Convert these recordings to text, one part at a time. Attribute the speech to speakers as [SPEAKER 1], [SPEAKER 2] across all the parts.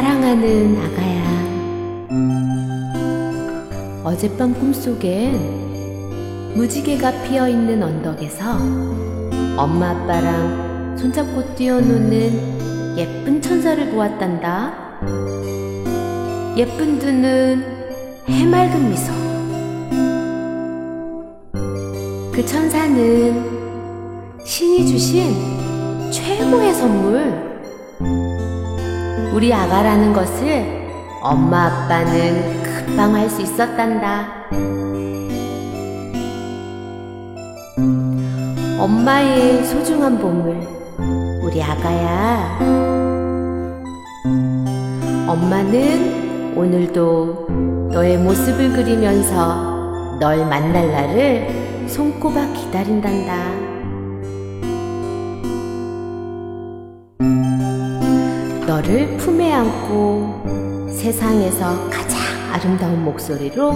[SPEAKER 1] 사랑하는 아가야. 어젯밤 꿈속엔 무지개가 피어 있는 언덕에서 엄마 아빠랑 손잡고 뛰어노는 예쁜 천사를 보았단다. 예쁜 두 눈, 해맑은 미소. 그 천사는 신이 주신 최고의 선물, 우리 아가라는 것을 엄마 아빠는 금방 알 수 있었단다. 엄마의 소중한 보물, 우리 아가야. 엄마는 오늘도 너의 모습을 그리면서 널 만날 날을 손꼽아 기다린단다. 너를 품에 안고 세상에서 가장 아름다운 목소리로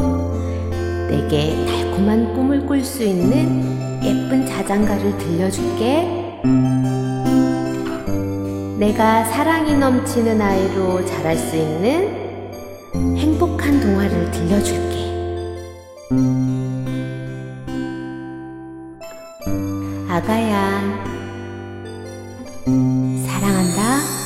[SPEAKER 1] 내게 달콤한 꿈을 꿀 수 있는 예쁜 자장가를 들려줄게. 내가 사랑이 넘치는 아이로 자랄 수 있는 행복한 동화를 들려줄게. 아가야, 사랑한다.